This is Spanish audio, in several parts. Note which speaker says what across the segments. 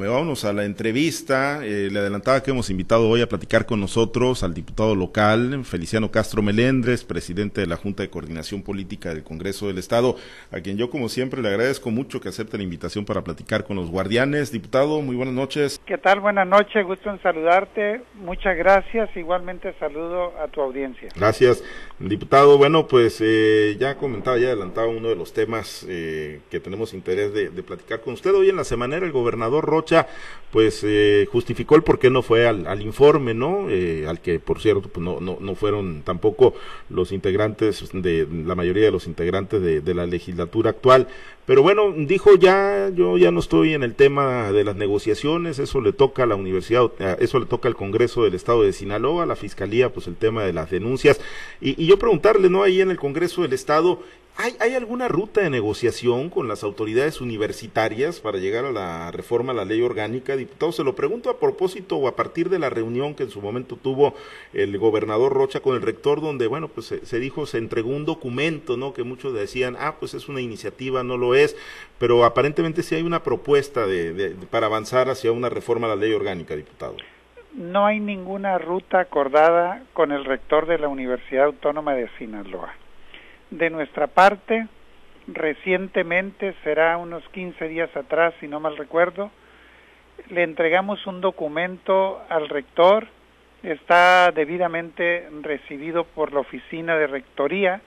Speaker 1: Vámonos a la entrevista. Eh, le adelantaba que hemos invitado hoy a platicar con nosotros al diputado local, Feliciano Castro Melendres, presidente de la Junta de Coordinación Política del Congreso del Estado, a quien yo, como siempre, le agradezco mucho que acepte la invitación para platicar con los guardianes. Diputado, muy buenas noches.
Speaker 2: ¿Qué tal? Buenas noches, gusto en saludarte. Muchas gracias. Igualmente saludo a tu audiencia.
Speaker 1: Gracias, diputado. Bueno, pues eh, ya comentaba, ya adelantaba uno de los temas eh, que tenemos interés de, de platicar con usted. Hoy en la semanera, el gobernador Rocha pues eh, justificó el por qué no fue al, informe, ¿no? Eh, al que, por cierto, pues no, no, no fueron tampoco los integrantes de la mayoría de los integrantes de, la legislatura actual. Pero bueno, dijo ya, yo ya no estoy en el tema de las negociaciones, eso le toca a la universidad, eh, eso le toca al Congreso del Estado de Sinaloa, a la Fiscalía, pues el tema de las denuncias. Y, y yo preguntarle, ¿no? Ahí en el Congreso del Estado, ¿Hay, ¿Hay, alguna ruta de negociación con las autoridades universitarias para llegar a la reforma a la ley orgánica? Diputado, se lo pregunto a propósito o a partir de la reunión que en su momento tuvo el gobernador Rocha con el rector, donde, bueno, pues se, dijo, se entregó un documento, ¿no? Que muchos decían, ah, pues es una iniciativa, no lo es, pero aparentemente sí hay una propuesta de, de, de, para avanzar hacia una reforma a la ley orgánica, diputado.
Speaker 2: No hay ninguna ruta acordada con el rector de la Universidad Autónoma de Sinaloa de nuestra parte, recientemente, será unos 15 días atrás, si no mal recuerdo, le entregamos un documento al rector, está debidamente recibido por la oficina de rectoría,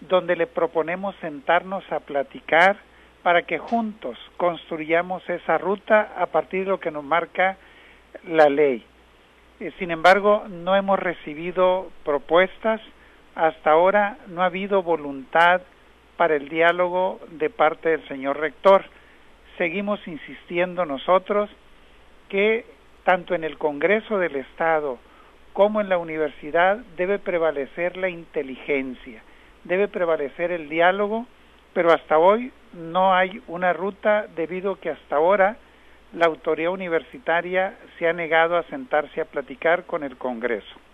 Speaker 2: donde le proponemos sentarnos a platicar para que juntos construyamos esa ruta a partir de lo que nos marca la ley. Sin embargo, no hemos recibido propuestas, hasta ahora no ha habido voluntad para el diálogo de parte del señor rector. Seguimos insistiendo nosotros que tanto en el Congreso del Estado como en la universidad debe prevalecer la inteligencia, debe prevalecer el diálogo, pero hasta hoy no hay una ruta debido a que hasta ahora la autoridad universitaria se ha negado a sentarse a platicar con el Congreso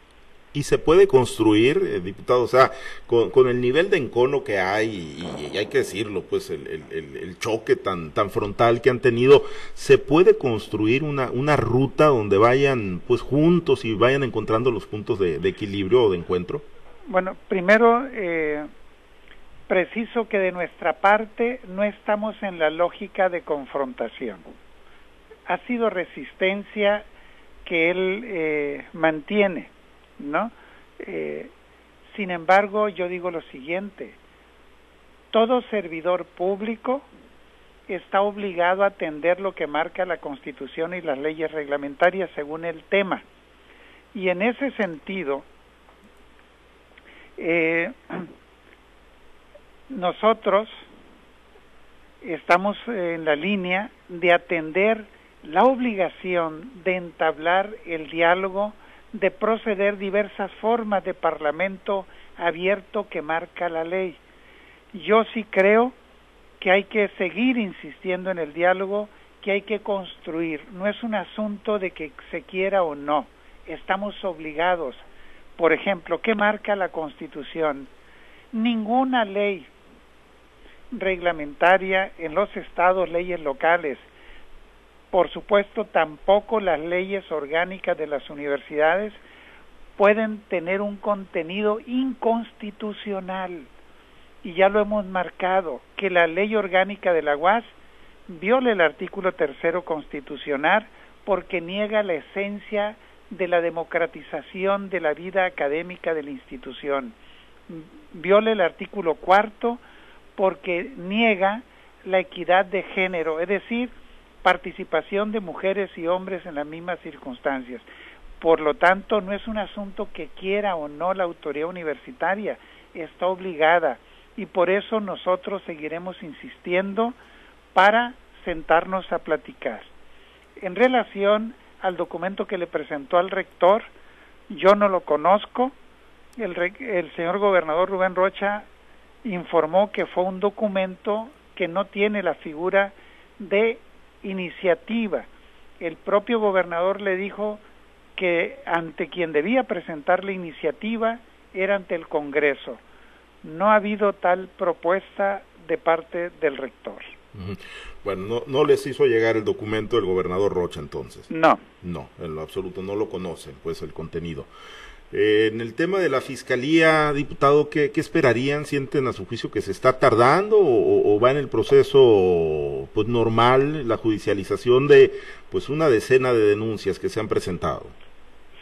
Speaker 1: y se puede construir, eh, diputado, o sea, con, con, el nivel de encono que hay, y, hay que decirlo, pues el, el, el, choque tan, tan frontal que han tenido, se puede construir una, una ruta donde vayan pues juntos y vayan encontrando los puntos de, de equilibrio o de encuentro.
Speaker 2: Bueno, primero, eh, preciso que de nuestra parte no estamos en la lógica de confrontación. Ha sido resistencia que él eh, mantiene ¿no? Eh, sin embargo, yo digo lo siguiente, todo servidor público está obligado a atender lo que marca la Constitución y las leyes reglamentarias según el tema. Y en ese sentido, eh, nosotros estamos en la línea de atender la obligación de entablar el diálogo de proceder diversas formas de parlamento abierto que marca la ley. Yo sí creo que hay que seguir insistiendo en el diálogo, que hay que construir. No es un asunto de que se quiera o no. Estamos obligados. Por ejemplo, ¿qué marca la Constitución? Ninguna ley reglamentaria en los estados, leyes locales, por supuesto, tampoco las leyes orgánicas de las universidades pueden tener un contenido inconstitucional. Y ya lo hemos marcado, que la ley orgánica de la UAS viola el artículo tercero constitucional porque niega la esencia de la democratización de la vida académica de la institución. Viola el artículo cuarto porque niega la equidad de género, es decir, participación de mujeres y hombres en las mismas circunstancias. Por lo tanto, no es un asunto que quiera o no la autoridad universitaria, está obligada y por eso nosotros seguiremos insistiendo para sentarnos a platicar. En relación al documento que le presentó al rector, yo no lo conozco, el, el señor gobernador Rubén Rocha informó que fue un documento que no tiene la figura de iniciativa. El propio gobernador le dijo que ante quien debía presentar la iniciativa era ante el Congreso. No ha habido tal propuesta de parte del rector.
Speaker 1: Bueno, no, no les hizo llegar el documento del gobernador Rocha entonces.
Speaker 2: No.
Speaker 1: No, en lo absoluto, no lo conocen, pues el contenido. Eh, en el tema de la fiscalía, diputado, ¿qué, esperarían? ¿Sienten a su juicio que se está tardando o, va en el proceso pues normal la judicialización de pues una decena de denuncias que se han presentado?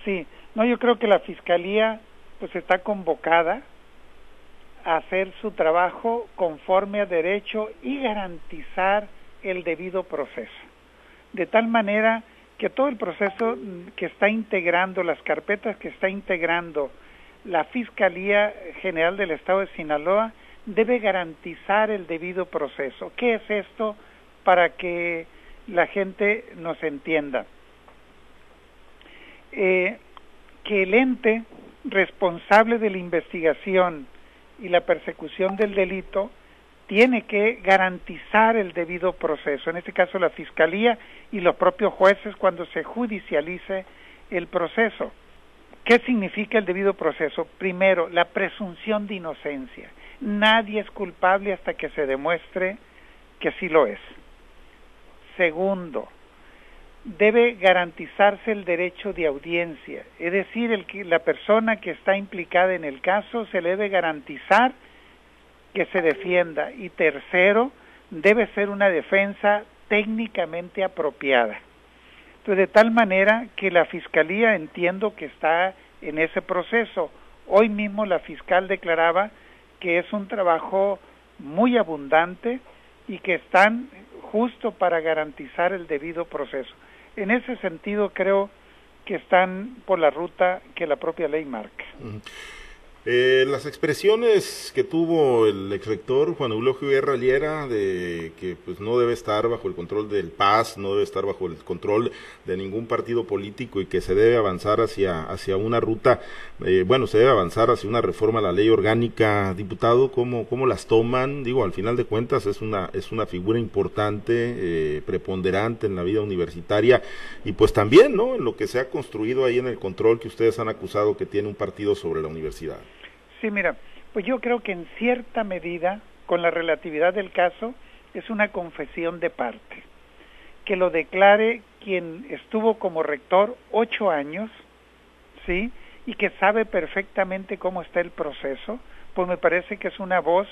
Speaker 2: Sí, no, yo creo que la fiscalía pues está convocada a hacer su trabajo conforme a derecho y garantizar el debido proceso. De tal manera que todo el proceso que está integrando, las carpetas que está integrando la Fiscalía General del Estado de Sinaloa debe garantizar el debido proceso. ¿Qué es esto para que la gente nos entienda? Eh, que el ente responsable de la investigación y la persecución del delito tiene que garantizar el debido proceso, en este caso la Fiscalía y los propios jueces cuando se judicialice el proceso. ¿Qué significa el debido proceso? Primero, la presunción de inocencia. Nadie es culpable hasta que se demuestre que sí lo es. Segundo, debe garantizarse el derecho de audiencia, es decir, el la persona que está implicada en el caso se le debe garantizar que se defienda y tercero, debe ser una defensa técnicamente apropiada. Entonces, de tal manera que la Fiscalía entiendo que está en ese proceso. Hoy mismo la fiscal declaraba que es un trabajo muy abundante y que están justo para garantizar el debido proceso. En ese sentido creo que están por la ruta que la propia ley marca.
Speaker 1: Eh, las expresiones que tuvo el ex rector Juan Eulogio Guerra Liera de que pues no debe estar bajo el control del PAS, no debe estar bajo el control de ningún partido político y que se debe avanzar hacia, hacia una ruta, eh, bueno, se debe avanzar hacia una reforma a la ley orgánica, diputado, ¿cómo, cómo las toman? Digo, al final de cuentas es una, es una figura importante, eh, preponderante en la vida universitaria y pues también, ¿no? En lo que se ha construido ahí en el control que ustedes han acusado que tiene un partido sobre la universidad.
Speaker 2: Sí, mira, pues yo creo que en cierta medida, con la relatividad del caso, es una confesión de parte. Que lo declare quien estuvo como rector ocho años, ¿sí? Y que sabe perfectamente cómo está el proceso, pues me parece que es una voz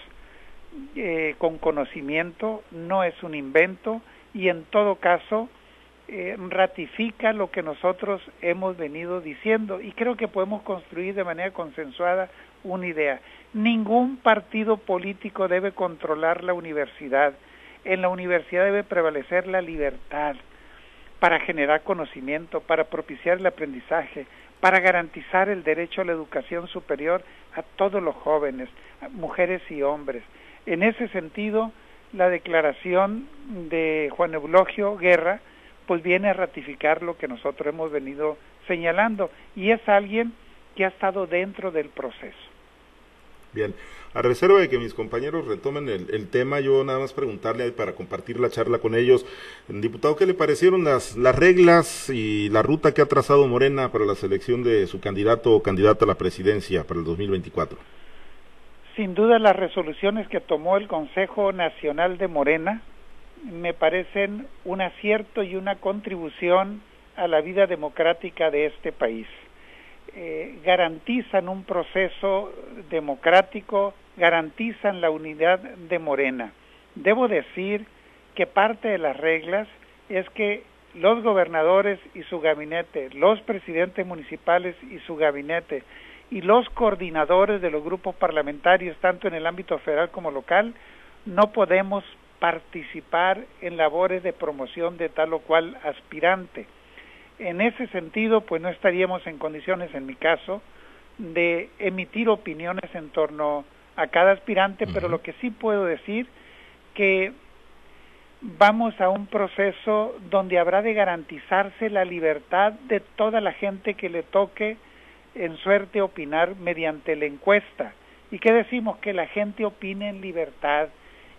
Speaker 2: eh, con conocimiento, no es un invento y en todo caso eh, ratifica lo que nosotros hemos venido diciendo y creo que podemos construir de manera consensuada una idea. Ningún partido político debe controlar la universidad. En la universidad debe prevalecer la libertad para generar conocimiento, para propiciar el aprendizaje, para garantizar el derecho a la educación superior a todos los jóvenes, mujeres y hombres. En ese sentido, la declaración de Juan Eulogio Guerra pues viene a ratificar lo que nosotros hemos venido señalando y es alguien que ha estado dentro del proceso.
Speaker 1: Bien, a reserva de que mis compañeros retomen el, tema, yo nada más preguntarle para compartir la charla con ellos, diputado, ¿qué le parecieron las, las reglas y la ruta que ha trazado Morena para la selección de su candidato o candidata a la presidencia para el 2024?
Speaker 2: Sin duda las resoluciones que tomó el Consejo Nacional de Morena me parecen un acierto y una contribución a la vida democrática de este país. Eh, garantizan un proceso democrático, garantizan la unidad de Morena. Debo decir que parte de las reglas es que los gobernadores y su gabinete, los presidentes municipales y su gabinete y los coordinadores de los grupos parlamentarios, tanto en el ámbito federal como local, no podemos participar en labores de promoción de tal o cual aspirante en ese sentido, pues no estaríamos en condiciones, en mi caso, de emitir opiniones en torno a cada aspirante, pero lo que sí puedo decir que vamos a un proceso donde habrá de garantizarse la libertad de toda la gente que le toque en suerte opinar mediante la encuesta. ¿Y qué decimos? Que la gente opine en libertad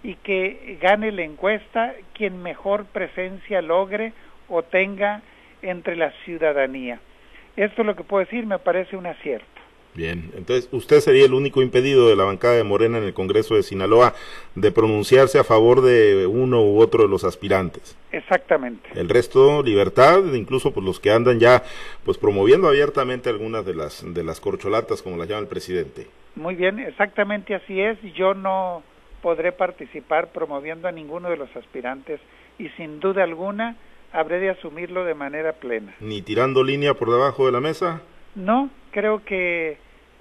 Speaker 2: y que gane la encuesta quien mejor presencia logre o tenga entre la ciudadanía. Esto es lo que puedo decir, me parece un acierto.
Speaker 1: Bien, entonces usted sería el único impedido de la bancada de Morena en el Congreso de Sinaloa de pronunciarse a favor de uno u otro de los aspirantes.
Speaker 2: Exactamente.
Speaker 1: El resto libertad, incluso por los que andan ya pues promoviendo abiertamente algunas de las de las corcholatas como las llama el presidente.
Speaker 2: Muy bien, exactamente así es. Yo no podré participar promoviendo a ninguno de los aspirantes y sin duda alguna habré de asumirlo de manera plena.
Speaker 1: ¿Ni tirando línea por debajo de la mesa?
Speaker 2: No, creo que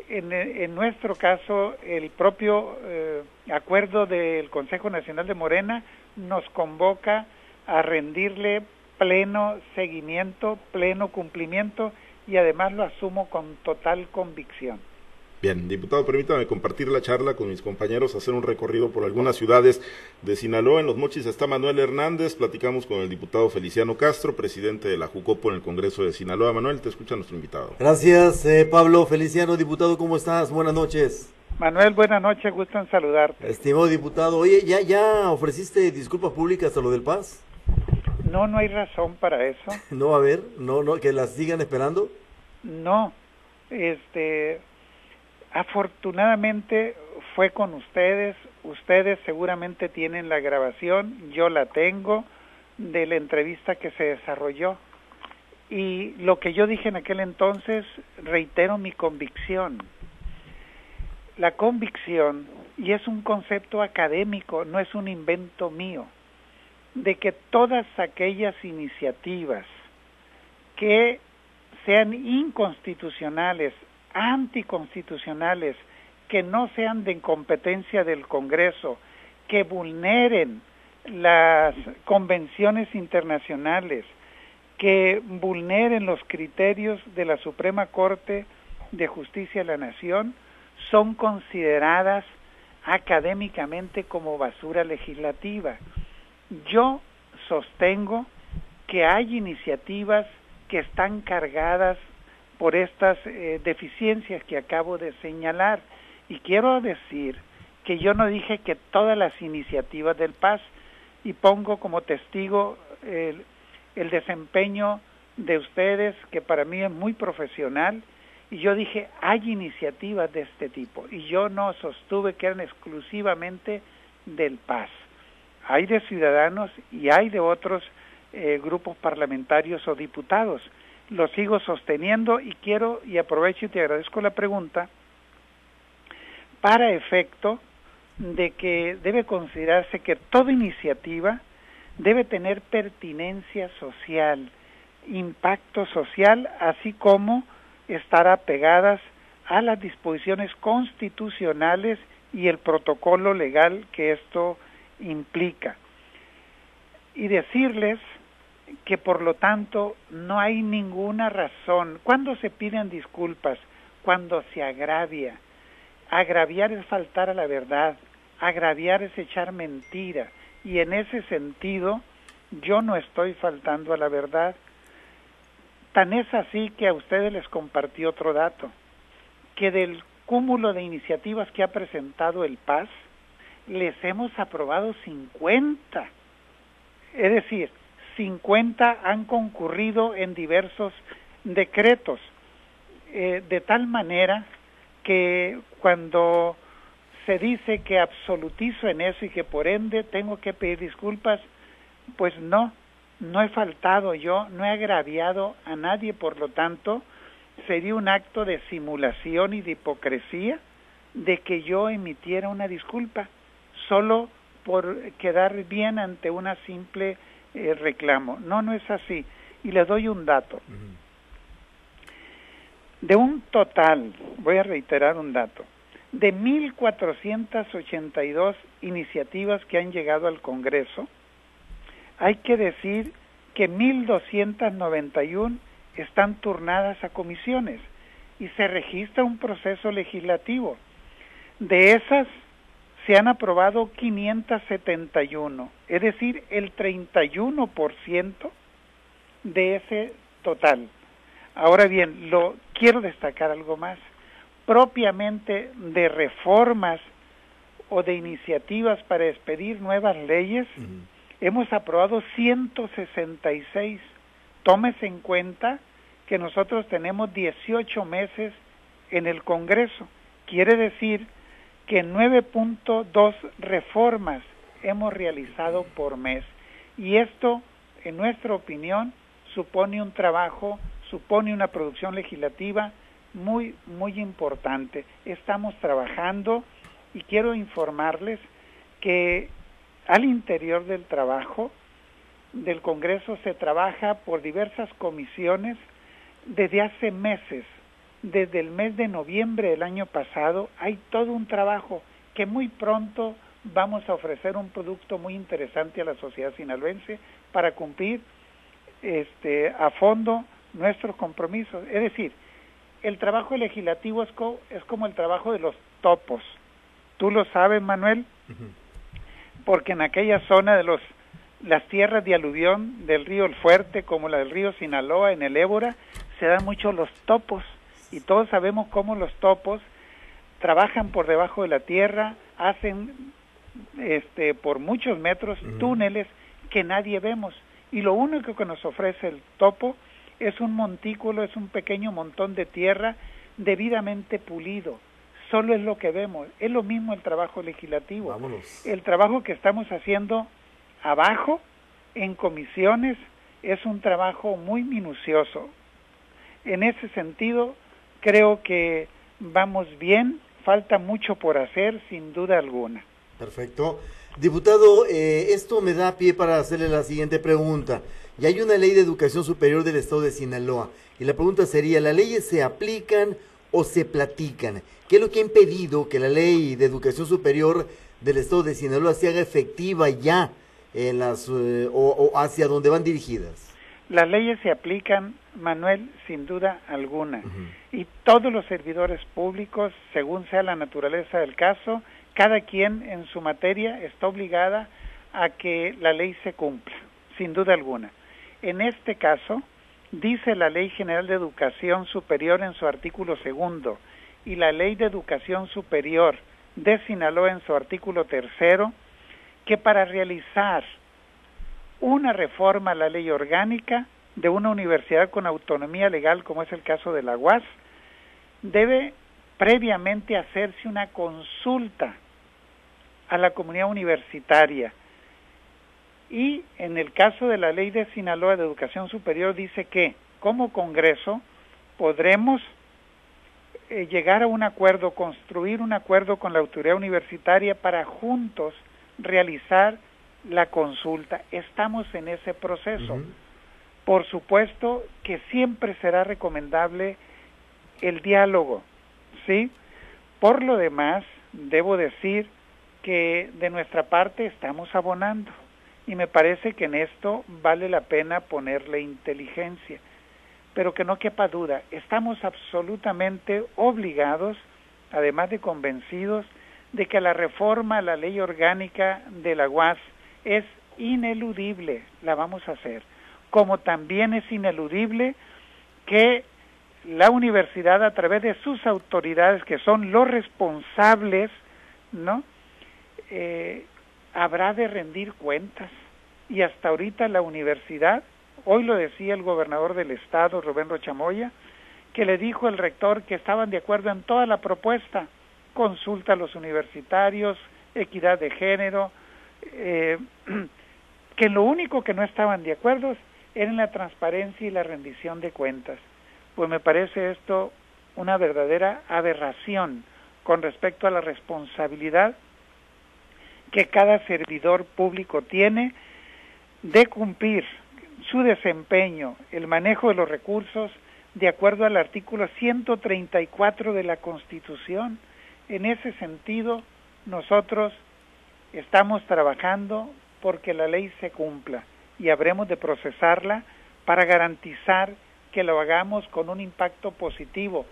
Speaker 2: en, nuestro caso el propio eh, acuerdo del Consejo Nacional de Morena nos convoca a rendirle pleno seguimiento, pleno cumplimiento y además lo asumo con total convicción.
Speaker 1: Bien, diputado, permítame compartir la charla con mis compañeros, hacer un recorrido por algunas ciudades de Sinaloa. En Los Mochis está Manuel Hernández, platicamos con el diputado Feliciano Castro, presidente de la Jucopo en el Congreso de Sinaloa. Manuel, te escucha nuestro invitado.
Speaker 3: Gracias, eh, Pablo. Feliciano, diputado, ¿cómo estás? Buenas noches.
Speaker 2: Manuel, buenas noches, gusto en saludarte.
Speaker 3: Estimado diputado, oye, ¿ya, ya ofreciste disculpas públicas a lo del Paz?
Speaker 2: No, no hay razón para eso.
Speaker 3: no, a ver, no, no, que las sigan esperando.
Speaker 2: No, este, Afortunadamente fue con ustedes, ustedes seguramente tienen la grabación, yo la tengo de la entrevista que se desarrolló. Y lo que yo dije en aquel entonces, reitero mi convicción. La convicción, y es un concepto académico, no es un invento mío, de que todas aquellas iniciativas que sean inconstitucionales anticonstitucionales que no sean de incompetencia del Congreso, que vulneren las convenciones internacionales, que vulneren los criterios de la Suprema Corte de Justicia de la Nación, son consideradas académicamente como basura legislativa. Yo sostengo que hay iniciativas que están cargadas por estas eh, deficiencias que acabo de señalar. Y quiero decir que yo no dije que todas las iniciativas del Paz, y pongo como testigo el, el desempeño de ustedes, que para mí es muy profesional, y yo dije, hay iniciativas de este tipo, y yo no sostuve que eran exclusivamente del Paz. Hay de ciudadanos y hay de otros eh, grupos parlamentarios o diputados lo sigo sosteniendo y quiero y aprovecho y te agradezco la pregunta para efecto de que debe considerarse que toda iniciativa debe tener pertinencia social, impacto social, así como estar apegadas a las disposiciones constitucionales y el protocolo legal que esto implica. Y decirles que por lo tanto no hay ninguna razón. ¿Cuándo se piden disculpas? Cuando se agravia. Agraviar es faltar a la verdad, agraviar es echar mentira. Y en ese sentido, yo no estoy faltando a la verdad. Tan es así que a ustedes les compartí otro dato, que del cúmulo de iniciativas que ha presentado el PAS, les hemos aprobado 50. Es decir, 50 han concurrido en diversos decretos, eh, de tal manera que cuando se dice que absolutizo en eso y que por ende tengo que pedir disculpas, pues no, no he faltado yo, no he agraviado a nadie, por lo tanto, sería un acto de simulación y de hipocresía de que yo emitiera una disculpa, solo por quedar bien ante una simple eh, reclamo. No, no es así. Y le doy un dato. De un total, voy a reiterar un dato, de 1.482 iniciativas que han llegado al Congreso, hay que decir que 1.291 están turnadas a comisiones y se registra un proceso legislativo. De esas, se han aprobado 571, es decir, el 31% de ese total. Ahora bien, lo quiero destacar algo más. Propiamente de reformas o de iniciativas para expedir nuevas leyes, hemos aprobado 166. Tómese en cuenta que nosotros tenemos 18 meses en el Congreso. Quiere decir que 9.2 reformas hemos realizado por mes. Y esto, en nuestra opinión, supone un trabajo, supone una producción legislativa muy, muy importante. Estamos trabajando y quiero informarles que al interior del trabajo del Congreso se trabaja por diversas comisiones desde hace meses. Desde el mes de noviembre del año pasado hay todo un trabajo que muy pronto vamos a ofrecer un producto muy interesante a la sociedad sinaloense para cumplir este, a fondo nuestros compromisos. Es decir, el trabajo legislativo es, es como el trabajo de los topos. Tú lo sabes, Manuel, porque en aquella zona de los las tierras de aluvión del río El Fuerte, como la del río Sinaloa en el Ébora, se dan mucho los topos y todos sabemos cómo los topos trabajan por debajo de la tierra, hacen este por muchos metros túneles que nadie vemos y lo único que nos ofrece el topo es un montículo, es un pequeño montón de tierra debidamente pulido. Solo es lo que vemos. Es lo mismo el trabajo legislativo. El trabajo que estamos haciendo abajo, en comisiones, es un trabajo muy minucioso. En ese sentido, creo que vamos bien, falta mucho por hacer, sin duda alguna.
Speaker 3: Perfecto. Diputado, eh, esto me da pie para hacerle la siguiente pregunta. Ya hay una ley de educación superior del estado de Sinaloa. Y la pregunta sería, ¿las leyes se aplican o se platican? ¿Qué es lo que ha impedido que la ley de educación superior del estado de Sinaloa se haga efectiva ya en las, eh, o, hacia donde van dirigidas?
Speaker 2: Las leyes se aplican, Manuel, sin duda alguna. Y todos los servidores públicos, según sea la naturaleza del caso, cada quien en su materia está obligada a que la ley se cumpla, sin duda alguna. En este caso, dice la Ley General de Educación Superior en su artículo segundo y la Ley de Educación Superior de Sinaloa en su artículo tercero, que para realizar una reforma a la ley orgánica de una universidad con autonomía legal, como es el caso de la UAS, debe previamente hacerse una consulta a la comunidad universitaria. Y en el caso de la ley de Sinaloa de Educación Superior dice que como Congreso podremos eh, llegar a un acuerdo, construir un acuerdo con la autoridad universitaria para juntos realizar la consulta. Estamos en ese proceso. Por supuesto que siempre será recomendable el diálogo, ¿sí? Por lo demás, debo decir que de nuestra parte estamos abonando y me parece que en esto vale la pena ponerle inteligencia, pero que no quepa duda, estamos absolutamente obligados, además de convencidos, de que la reforma a la ley orgánica de la UAS es ineludible, la vamos a hacer, como también es ineludible que la universidad a través de sus autoridades, que son los responsables, ¿no? Eh, habrá de rendir cuentas. Y hasta ahorita la universidad, hoy lo decía el gobernador del estado, Rubén Rochamoya, que le dijo el rector que estaban de acuerdo en toda la propuesta, consulta a los universitarios, equidad de género, eh, que lo único que no estaban de acuerdo era en la transparencia y la rendición de cuentas. Pues me parece esto una verdadera aberración con respecto a la responsabilidad que cada servidor público tiene de cumplir su desempeño, el manejo de los recursos, de acuerdo al artículo 134 de la Constitución. En ese sentido, nosotros estamos trabajando porque la ley se cumpla y habremos de procesarla para garantizar que lo hagamos con un impacto positivo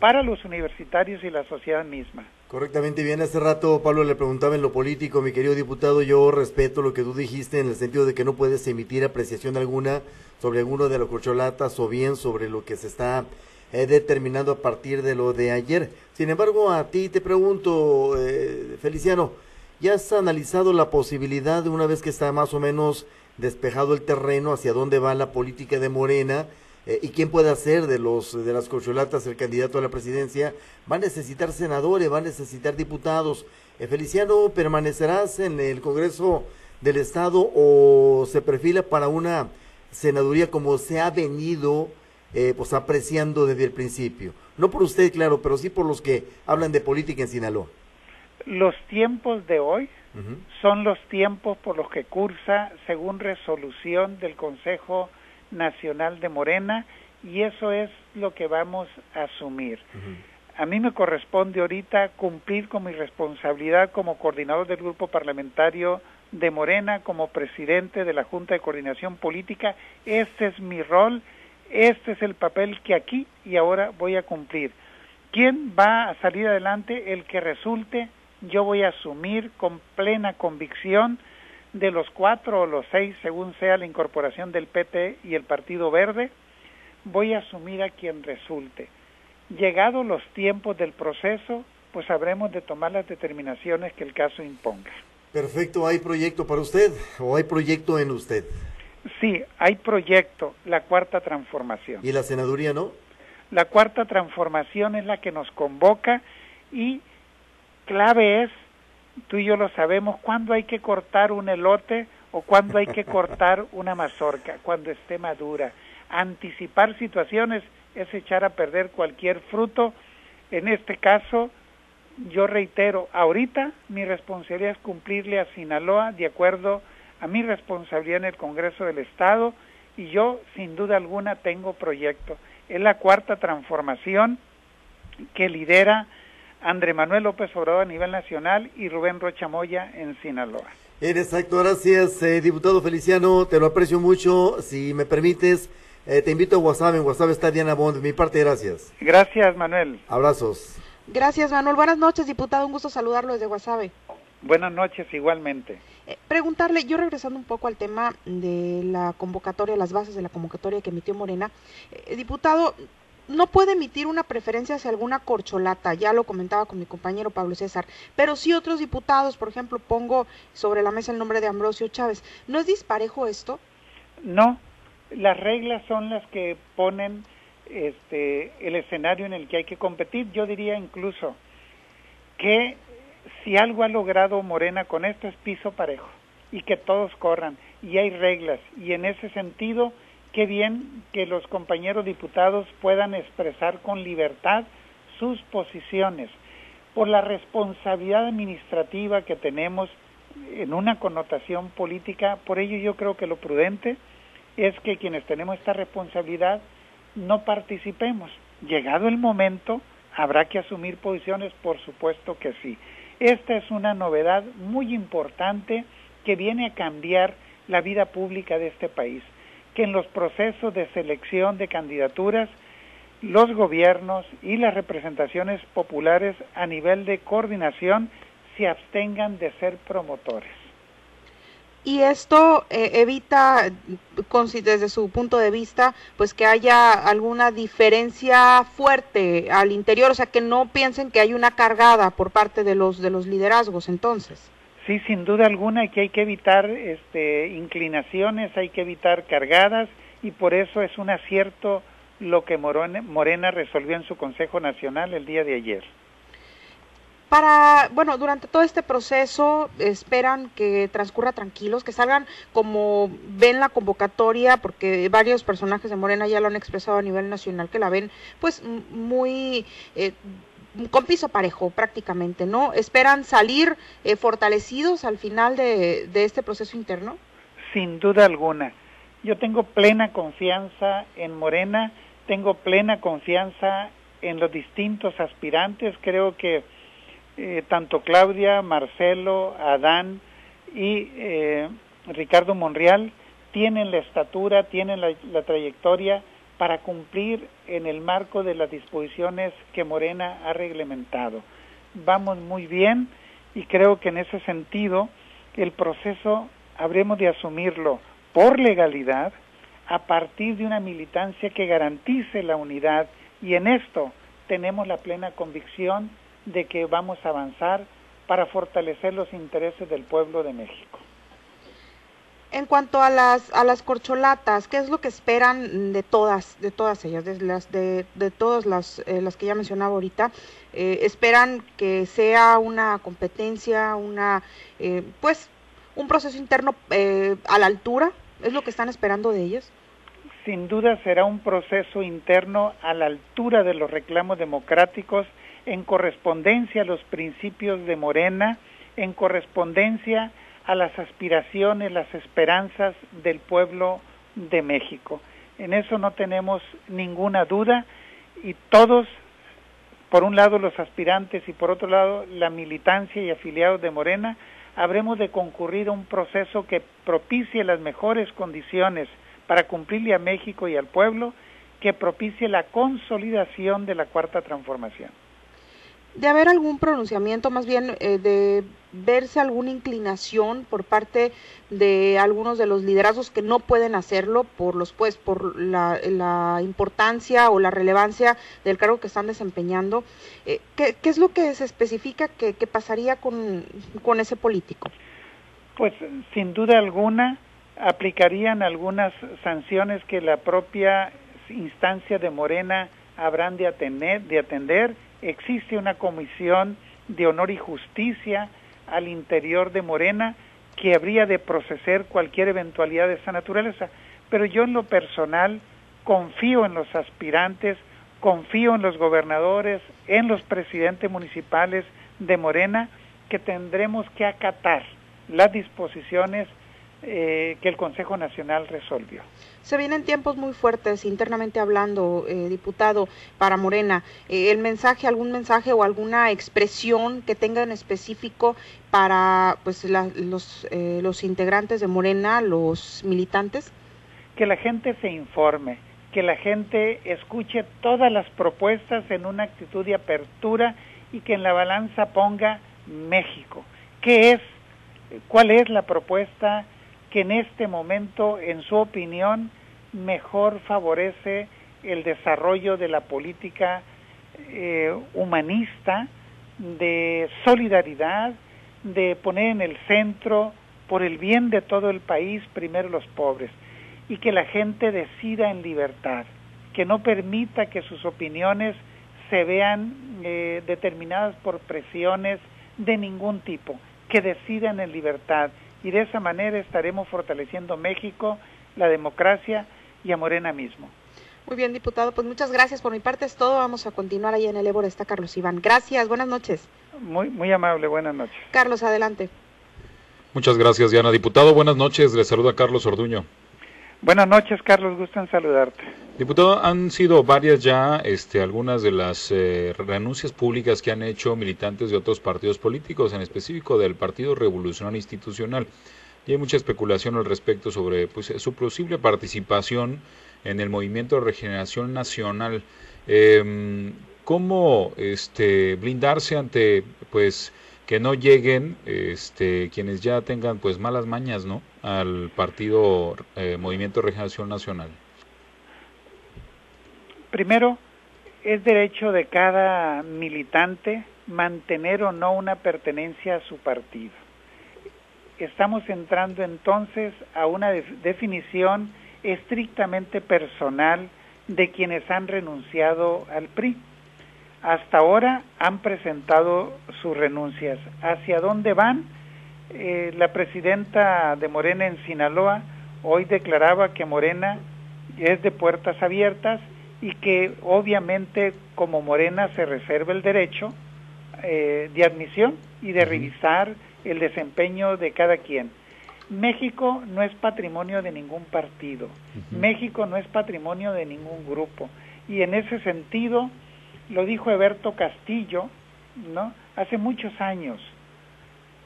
Speaker 2: para los universitarios y la sociedad misma.
Speaker 3: Correctamente bien, hace rato Pablo le preguntaba en lo político, mi querido diputado, yo respeto lo que tú dijiste en el sentido de que no puedes emitir apreciación alguna sobre alguno de los corcholatas o bien sobre lo que se está eh, determinando a partir de lo de ayer. Sin embargo, a ti te pregunto, eh, Feliciano, ¿ya has analizado la posibilidad de una vez que está más o menos despejado el terreno hacia dónde va la política de Morena? eh, y quién pueda ser de los de las corcholatas el candidato a la presidencia, va a necesitar senadores, va a necesitar diputados. Eh, Feliciano, ¿permanecerás en el Congreso del Estado o se perfila para una senaduría como se ha venido eh, pues apreciando desde el principio? No por usted, claro, pero sí por los que hablan de política en Sinaloa.
Speaker 2: Los tiempos de hoy son los tiempos por los que cursa según resolución del Consejo Nacional de Morena y eso es lo que vamos a asumir. A mí me corresponde ahorita cumplir con mi responsabilidad como coordinador del grupo parlamentario de Morena, como presidente de la Junta de Coordinación Política. Este es mi rol, este es el papel que aquí y ahora voy a cumplir. ¿Quién va a salir adelante? El que resulte yo voy a asumir con plena convicción de los cuatro o los seis, según sea la incorporación del PT y el Partido Verde, voy a asumir a quien resulte. Llegados los tiempos del proceso, pues habremos de tomar las determinaciones que el caso imponga.
Speaker 3: Perfecto, ¿hay proyecto para usted o hay proyecto en usted?
Speaker 2: Sí, hay proyecto, la cuarta transformación.
Speaker 3: ¿Y la senaduría no?
Speaker 2: La cuarta transformación es la que nos convoca y clave es, tú y yo lo sabemos, cuándo hay que cortar un elote o cuándo hay que cortar una mazorca, cuando esté madura. Anticipar situaciones es echar a perder cualquier fruto. En este caso, yo reitero, ahorita mi responsabilidad es cumplirle a Sinaloa de acuerdo a mi responsabilidad en el Congreso del Estado y yo sin duda alguna tengo proyecto. Es la cuarta transformación que lidera André Manuel López Obrador a nivel nacional y Rubén Rocha Moya en Sinaloa.
Speaker 3: Exacto, gracias, eh, diputado Feliciano, te lo aprecio mucho. Si me permites, eh, te invito a WhatsApp, en WhatsApp está Diana Bond. mi parte, gracias.
Speaker 2: Gracias, Manuel.
Speaker 3: Abrazos.
Speaker 4: Gracias, Manuel. Buenas noches, diputado. Un gusto saludarlo desde WhatsApp.
Speaker 2: Buenas noches, igualmente.
Speaker 4: Eh, preguntarle, yo regresando un poco al tema de la convocatoria, las bases de la convocatoria que emitió Morena, diputado, no puede emitir una preferencia hacia alguna corcholata, ya lo comentaba con mi compañero Pablo César, pero sí otros diputados, por ejemplo, pongo sobre la mesa el nombre de Ambrosio Chávez. ¿No es disparejo esto?
Speaker 2: No, las reglas son las que ponen este, el escenario en el que hay que competir. Yo diría incluso que si algo ha logrado Morena con esto es piso parejo y que todos corran y hay reglas y en ese sentido qué bien que los compañeros diputados puedan expresar con libertad sus posiciones. Por la responsabilidad administrativa que tenemos en una connotación política, por ello yo creo que lo prudente es que quienes tenemos esta responsabilidad no participemos. Llegado el momento, habrá que asumir posiciones, por supuesto que sí. Esta es una novedad muy importante que viene a cambiar la vida pública de este país que en los procesos de selección de candidaturas los gobiernos y las representaciones populares a nivel de coordinación se abstengan de ser promotores.
Speaker 4: Y esto eh, evita, desde su punto de vista, pues que haya alguna diferencia fuerte al interior, o sea, que no piensen que hay una cargada por parte de los de los liderazgos, entonces.
Speaker 2: Sí, sin duda alguna que hay que evitar este, inclinaciones, hay que evitar cargadas y por eso es un acierto lo que Morena resolvió en su Consejo Nacional el día de ayer.
Speaker 4: Para, bueno, durante todo este proceso esperan que transcurra tranquilos, que salgan como ven la convocatoria, porque varios personajes de Morena ya lo han expresado a nivel nacional, que la ven pues muy eh, con piso parejo prácticamente, ¿no? ¿Esperan salir eh, fortalecidos al final de, este proceso interno?
Speaker 2: Sin duda alguna. Yo tengo plena confianza en Morena, tengo plena confianza en los distintos aspirantes. Creo que eh, tanto Claudia, Marcelo, Adán y eh, Ricardo Monreal tienen la estatura, tienen la trayectoria para cumplir en el marco de las disposiciones que Morena ha reglamentado. Vamos muy bien y creo que en ese sentido el proceso habremos de asumirlo por legalidad a partir de una militancia que garantice la unidad y en esto tenemos la plena convicción de que vamos a avanzar para fortalecer los intereses del pueblo de México.
Speaker 4: En cuanto a las a las corcholatas, ¿qué es lo que esperan de todas de todas ellas, de las de, de todas las eh, las que ya mencionaba ahorita? Eh, esperan que sea una competencia, una eh, pues un proceso interno a la altura, es lo que están esperando de ellas.
Speaker 2: Sin duda será un proceso interno a la altura de los reclamos democráticos, en correspondencia a los principios de Morena, en correspondencia las aspiraciones, las esperanzas del pueblo de México. En eso no tenemos ninguna duda y todos, por un lado los aspirantes y por otro lado la militancia y afiliados de Morena, habremos de concurrir a un proceso que propicie las mejores condiciones para cumplirle a México y al pueblo, que propicie la consolidación de la cuarta transformación
Speaker 4: de haber algún pronunciamiento, más bien eh, de verse alguna inclinación por parte de algunos de los liderazgos que no pueden hacerlo por los pues por la, importancia o la relevancia del cargo que están desempeñando. Eh, ¿qué, es lo que se especifica que, que pasaría con, con ese político?
Speaker 2: Pues sin duda alguna aplicarían algunas sanciones que la propia instancia de Morena habrán de atender, de atender existe una comisión de honor y justicia al interior de Morena que habría de procesar cualquier eventualidad de esa naturaleza. Pero yo en lo personal confío en los aspirantes, confío en los gobernadores, en los presidentes municipales de Morena, que tendremos que acatar las disposiciones eh, que el Consejo Nacional resolvió.
Speaker 4: Se vienen tiempos muy fuertes internamente hablando, eh, diputado, para Morena. Eh, ¿El mensaje, algún mensaje o alguna expresión que tenga en específico para pues, los, los integrantes de Morena, los militantes?
Speaker 2: Que la gente se informe, que la gente escuche todas las propuestas en una actitud de apertura y que en la balanza ponga México. ¿Qué es? ¿Cuál es la propuesta? Que en este momento, en su opinión, mejor favorece el desarrollo de la política eh, humanista, de solidaridad, de poner en el centro, por el bien de todo el país, primero los pobres, y que la gente decida en libertad, que no permita que sus opiniones se vean eh, determinadas por presiones de ningún tipo, que decidan en libertad y de esa manera estaremos fortaleciendo México, la democracia y a Morena mismo.
Speaker 4: Muy bien, diputado, pues muchas gracias. Por mi parte es todo. Vamos a continuar ahí en el Ébora. Está Carlos Iván. Gracias, buenas noches.
Speaker 2: Muy, muy amable, buenas noches.
Speaker 4: Carlos, adelante.
Speaker 5: Muchas gracias, Diana. Diputado, buenas noches. Le saluda Carlos Orduño.
Speaker 2: Buenas noches, Carlos. Gusto en saludarte.
Speaker 5: Diputado, han sido varias ya este, algunas de las eh, renuncias públicas que han hecho militantes de otros partidos políticos, en específico del Partido Revolucionario Institucional. Y hay mucha especulación al respecto sobre pues, su posible participación en el Movimiento de Regeneración Nacional. Eh, ¿Cómo este, blindarse ante pues que no lleguen este, quienes ya tengan pues malas mañas ¿no? al Partido eh, Movimiento Regeneración Nacional?
Speaker 2: Primero, es derecho de cada militante mantener o no una pertenencia a su partido. Estamos entrando entonces a una definición estrictamente personal de quienes han renunciado al PRI. Hasta ahora han presentado sus renuncias. ¿Hacia dónde van? Eh, la presidenta de Morena en Sinaloa hoy declaraba que Morena es de puertas abiertas y que obviamente como Morena se reserva el derecho eh, de admisión y de revisar el desempeño de cada quien. México no es patrimonio de ningún partido, México no es patrimonio de ningún grupo y en ese sentido lo dijo Eberto Castillo, ¿no? Hace muchos años,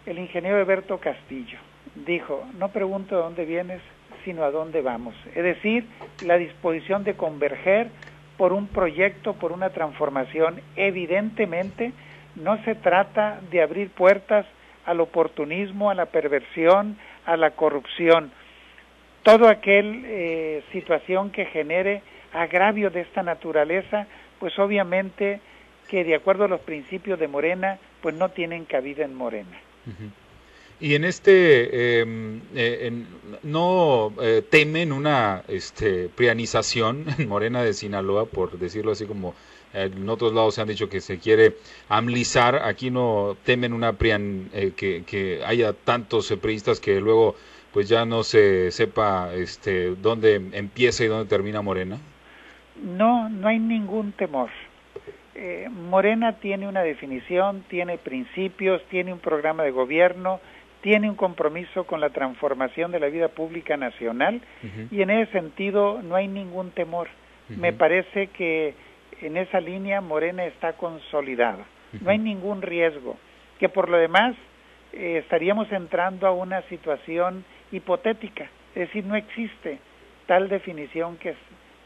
Speaker 2: el ingeniero Eberto Castillo dijo, no pregunto de dónde vienes, sino a dónde vamos. Es decir, la disposición de converger por un proyecto, por una transformación. Evidentemente, no se trata de abrir puertas al oportunismo, a la perversión, a la corrupción. Todo aquel eh, situación que genere agravio de esta naturaleza, pues obviamente que de acuerdo a los principios de Morena, pues no tienen cabida en Morena.
Speaker 5: Y en este, em, eh, ¿no eh, temen una este, prianización en Morena de Sinaloa, por decirlo así como en otros lados se han dicho que se quiere amlizar, aquí no temen una prian, eh, que, que, haya tantos priistas que luego pues ya no se sepa este, dónde empieza y dónde termina Morena?
Speaker 2: No, no hay ningún temor. Morena tiene una definición, tiene principios, tiene un programa de gobierno, tiene un compromiso con la transformación de la vida pública nacional y en ese sentido no hay ningún temor. Me parece que en esa línea Morena está consolidada. No hay ningún riesgo. Que por lo demás eh, estaríamos entrando a una situación hipotética. Es decir, no existe tal definición que,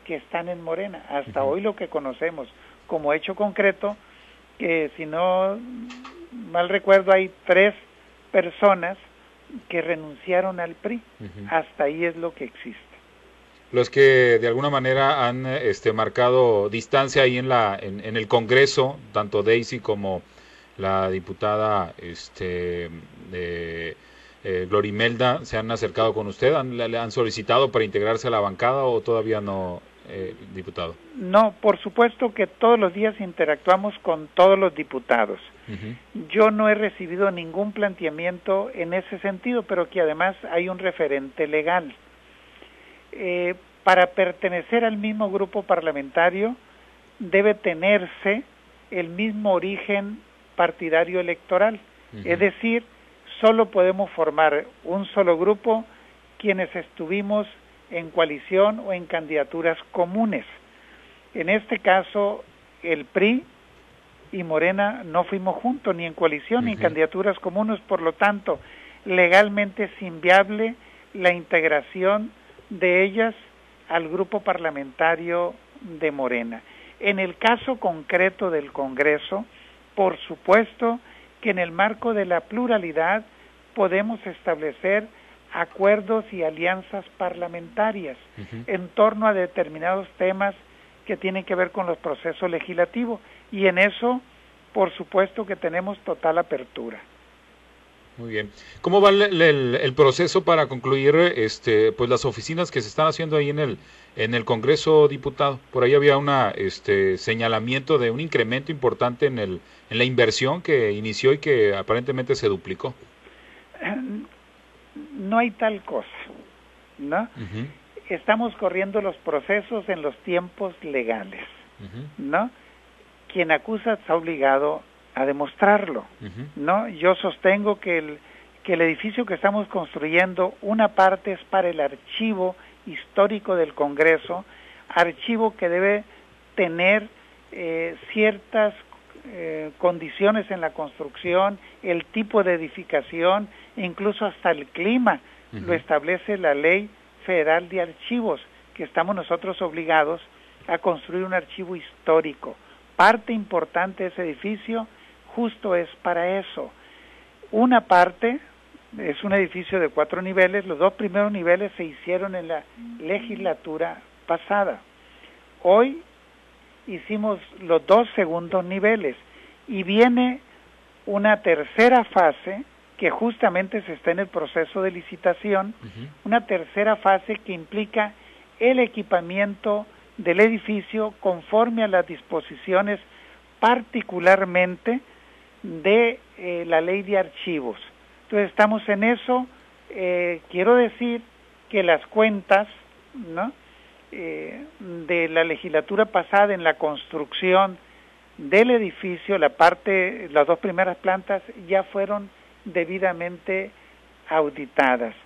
Speaker 2: que están en Morena. Hasta hoy lo que conocemos como hecho concreto, que si no mal recuerdo hay tres personas que renunciaron al PRI. Hasta ahí es lo que existe.
Speaker 5: Los que de alguna manera han este, marcado distancia ahí en, la, en, el Congreso, tanto Daisy como la diputada este, eh, Glorimelda, ¿se han acercado con usted? ¿Han, ¿Le han solicitado para integrarse a la bancada o todavía no, eh, diputado?
Speaker 2: No, por supuesto que todos los días interactuamos con todos los diputados. Yo no he recibido ningún planteamiento en ese sentido, pero que además hay un referente legal. Eh, para pertenecer al mismo grupo parlamentario debe tenerse el mismo origen partidario electoral. Es decir, solo podemos formar un solo grupo quienes estuvimos en coalición o en candidaturas comunes. En este caso, el PRI y Morena no fuimos juntos ni en coalición ni en candidaturas comunes, por lo tanto, legalmente es inviable la integración de ellas al grupo parlamentario de Morena. En el caso concreto del Congreso, por supuesto que en el marco de la pluralidad podemos establecer acuerdos y alianzas parlamentarias en torno a determinados temas que tienen que ver con los procesos legislativos y en eso por supuesto que tenemos total apertura.
Speaker 5: Muy bien. ¿Cómo va el, proceso para concluir este, pues las oficinas que se están haciendo ahí en el, en el Congreso, diputado? Por ahí había un este, señalamiento de un incremento importante en, el, en la inversión que inició y que aparentemente se duplicó.
Speaker 2: no hay tal cosa, ¿no? Estamos corriendo los procesos en los tiempos legales, ¿no? Quien acusa está obligado a demostrarlo, ¿no? Yo sostengo que el, que el edificio que estamos construyendo, una parte es para el archivo histórico del Congreso, archivo que debe tener eh, ciertas eh, condiciones en la construcción, el tipo de edificación, incluso hasta el clima, lo establece la ley federal de archivos, que estamos nosotros obligados a construir un archivo histórico. Parte importante de ese edificio justo es para eso. Una parte es un edificio de cuatro niveles, los dos primeros niveles se hicieron en la legislatura pasada. Hoy hicimos los dos segundos niveles y viene una tercera fase que justamente se está en el proceso de licitación, una tercera fase que implica el equipamiento del edificio conforme a las disposiciones particularmente de eh, la ley de archivos. Entonces estamos en eso. Eh, quiero decir que las cuentas ¿no? Eh, de la legislatura pasada en la construcción del edificio, la parte, las dos primeras plantas ya fueron debidamente auditadas.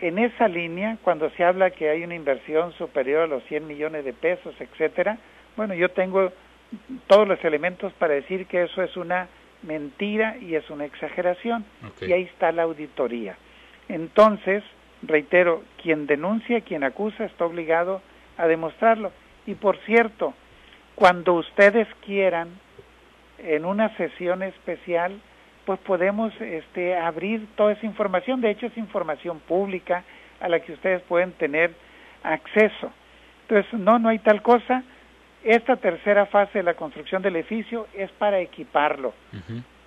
Speaker 2: En esa línea, cuando se habla que hay una inversión superior a los 100 millones de pesos, etcétera, bueno, yo tengo todos los elementos para decir que eso es una mentira y es una exageración. Y ahí está la auditoría. Entonces, reitero, quien denuncia, quien acusa, está obligado a demostrarlo. Y por cierto, cuando ustedes quieran, en una sesión especial, pues podemos este, abrir toda esa información. De hecho, es información pública a la que ustedes pueden tener acceso. Entonces, no, no hay tal cosa. Esta tercera fase de la construcción del edificio es para equiparlo.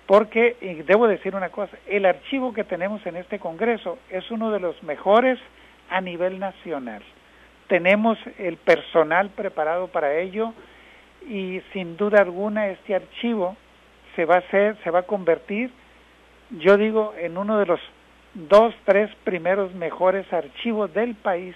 Speaker 2: Porque, y debo decir una cosa, el archivo que tenemos en este Congreso es uno de los mejores a nivel nacional. Tenemos el personal preparado para ello y sin duda alguna este archivo se va a hacer, se va a convertir, yo digo, en uno de los dos, tres primeros mejores archivos del país.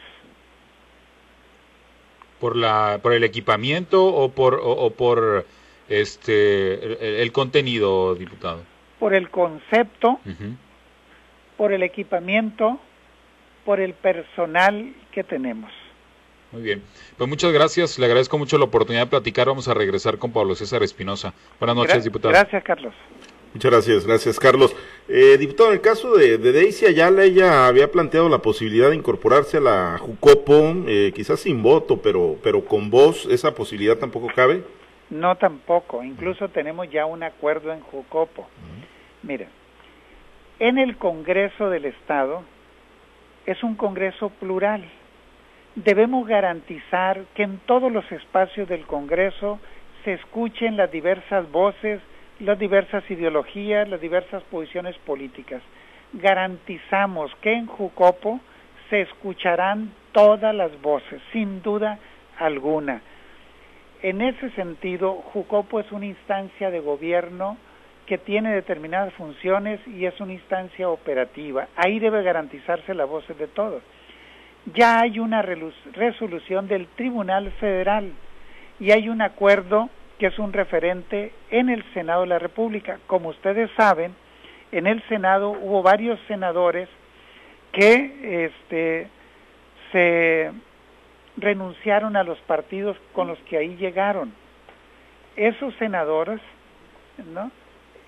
Speaker 5: ¿Por, la, por el equipamiento o por, o, por este, el, contenido, diputado?
Speaker 2: Por el concepto, por el equipamiento, por el personal que tenemos.
Speaker 5: Muy bien. Pues muchas gracias. Le agradezco mucho la oportunidad de platicar. Vamos a regresar con Pablo César Espinosa. Buenas noches, diputado.
Speaker 2: Gracias, Carlos.
Speaker 1: Muchas gracias, gracias Carlos. Eh, diputado, en el caso de, de Daisy Ayala, ella había planteado la posibilidad de incorporarse a la Jucopo, eh, quizás sin voto, pero, pero con voz, ¿esa posibilidad tampoco cabe?
Speaker 2: No, tampoco. Incluso tenemos ya un acuerdo en Jucopo. Mira, en el Congreso del Estado es un Congreso plural. Debemos garantizar que en todos los espacios del Congreso se escuchen las diversas voces las diversas ideologías, las diversas posiciones políticas. Garantizamos que en Jucopo se escucharán todas las voces, sin duda alguna. En ese sentido, Jucopo es una instancia de gobierno que tiene determinadas funciones y es una instancia operativa. Ahí debe garantizarse la voz de todos. Ya hay una resolución del Tribunal Federal y hay un acuerdo que es un referente en el Senado de la República. Como ustedes saben, en el Senado hubo varios senadores que este, se renunciaron a los partidos con los que ahí llegaron. Esos senadores ¿no?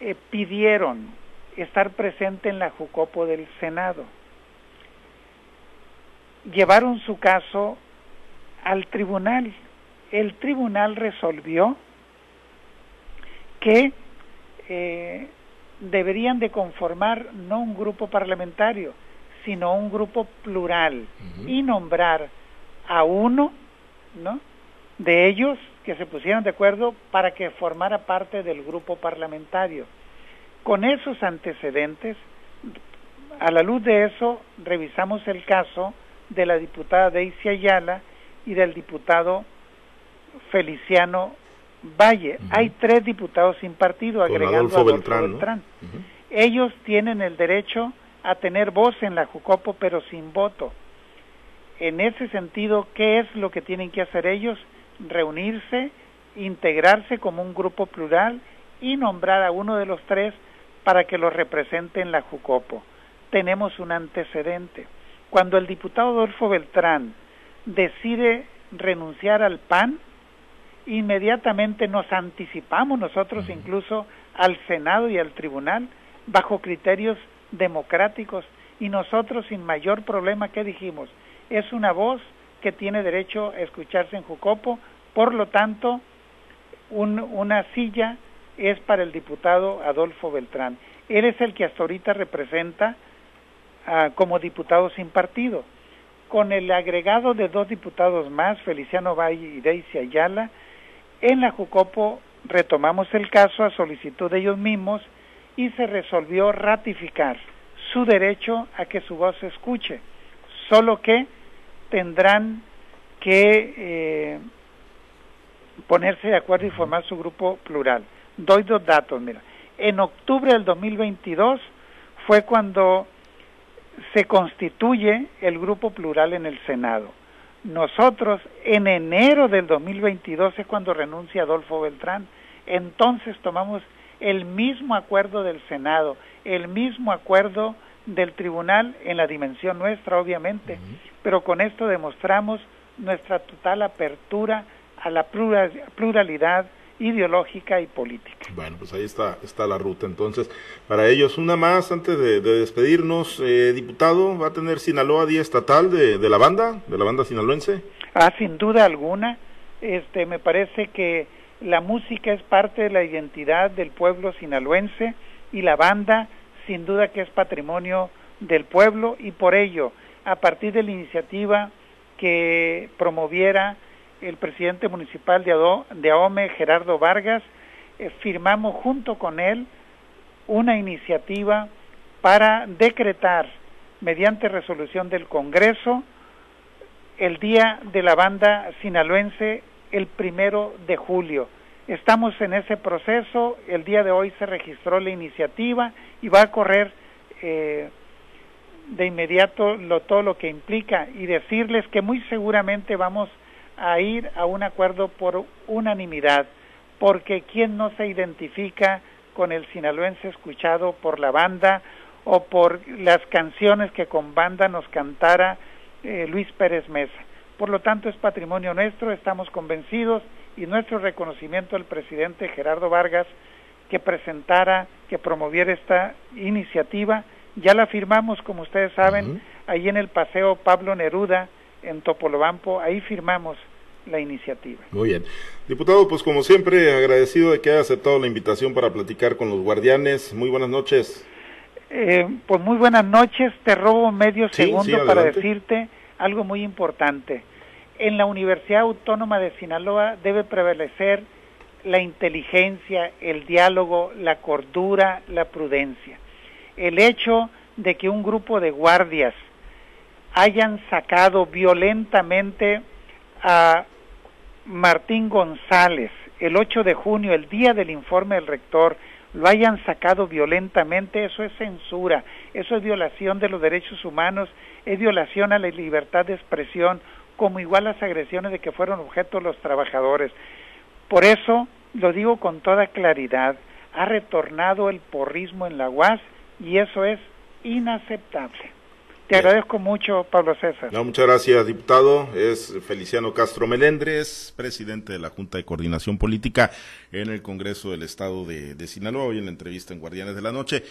Speaker 2: Eh, pidieron estar presente en la Jucopo del Senado. Llevaron su caso al tribunal. El tribunal resolvió que eh, deberían de conformar no un grupo parlamentario, sino un grupo plural y nombrar a uno, ¿no? De ellos que se pusieran de acuerdo para que formara parte del grupo parlamentario. Con esos antecedentes, a la luz de eso, revisamos el caso de la diputada Daisy Ayala y del diputado Feliciano Valle. Hay tres diputados sin partido, agregando a Beltrán. Ellos tienen el derecho a tener voz en la Jucopo, pero sin voto. En ese sentido, ¿qué es lo que tienen que hacer ellos? Reunirse, integrarse como un grupo plural y nombrar a uno de los tres para que los represente en la Jucopo. Tenemos un antecedente. Cuando el diputado Adolfo Beltrán decide renunciar al PAN, inmediatamente nos anticipamos nosotros incluso al Senado y al Tribunal bajo criterios democráticos y nosotros sin mayor problema que dijimos es una voz que tiene derecho a escucharse en Jucopo. Por lo tanto una silla es para el diputado Adolfo Beltrán. Él es el que hasta ahorita representa ah, como diputado sin partido. Con el agregado de dos diputados más Feliciano Valle y Daisy Ayala en la Jucopo retomamos el caso a solicitud de ellos mismos y se resolvió ratificar su derecho a que su voz se escuche, solo que tendrán que eh, ponerse de acuerdo y formar su grupo plural. Doy dos datos, mira. En octubre del 2022 fue cuando se constituye el grupo plural en el Senado nosotros, en enero del 2022 es cuando renuncia Adolfo Beltrán. Entonces tomamos el mismo acuerdo del Senado, el mismo acuerdo del tribunal en la dimensión nuestra, obviamente, pero con esto demostramos nuestra total apertura a la pluralidad ideológica y política.
Speaker 1: Bueno, pues ahí está, está la ruta. Entonces, para ellos, una más antes de, despedirnos, eh, diputado, ¿va a tener Sinaloa día estatal de, de, la banda, de la banda sinaloense?
Speaker 2: Ah, sin duda alguna. Este, me parece que la música es parte de la identidad del pueblo sinaloense y la banda, sin duda que es patrimonio del pueblo y por ello, a partir de la iniciativa que promoviera el presidente municipal de, Ahome, Gerardo Vargas, eh, firmamos junto con él una iniciativa para decretar mediante resolución del Congreso el Día de la Banda Sinaloense el primero de julio. Estamos en ese proceso, el día de hoy se registró la iniciativa y va a correr eh, de inmediato lo, todo lo que implica y decirles que muy seguramente vamos a ir a un acuerdo por unanimidad, porque quien no se identifica con el sinaloense escuchado por la banda o por las canciones que con banda nos cantara eh, Luis Pérez Mesa. Por lo tanto, es patrimonio nuestro, estamos convencidos y nuestro reconocimiento al presidente Gerardo Vargas que presentara, que promoviera esta iniciativa. Ya la firmamos, como ustedes saben, ahí en el Paseo Pablo Neruda, en Topolobampo, ahí firmamos la iniciativa.
Speaker 1: Muy bien. Diputado, pues como siempre, agradecido de que haya aceptado la invitación para platicar con los guardianes. Muy buenas noches.
Speaker 2: Eh, pues muy buenas noches. Te robo medio segundo para decirte algo muy importante. En la Universidad Autónoma de Sinaloa debe prevalecer la inteligencia, el diálogo, la cordura, la prudencia. El hecho de que un grupo de guardias hayan sacado violentamente a Martín González el 8 de junio, el día del informe del rector, lo hayan sacado violentamente, eso es censura, eso es violación de los derechos humanos, es violación a la libertad de expresión, como igual las agresiones de que fueron objeto los trabajadores. Por eso, lo digo con toda claridad, ha retornado el porrismo en la UAS y eso es inaceptable. Te agradezco mucho, Pablo César.
Speaker 1: No, muchas gracias, diputado. Es Feliciano Castro Melendres, presidente de la Junta de Coordinación Política en el Congreso del Estado de, de Sinaloa, hoy en la entrevista en Guardianes de la Noche.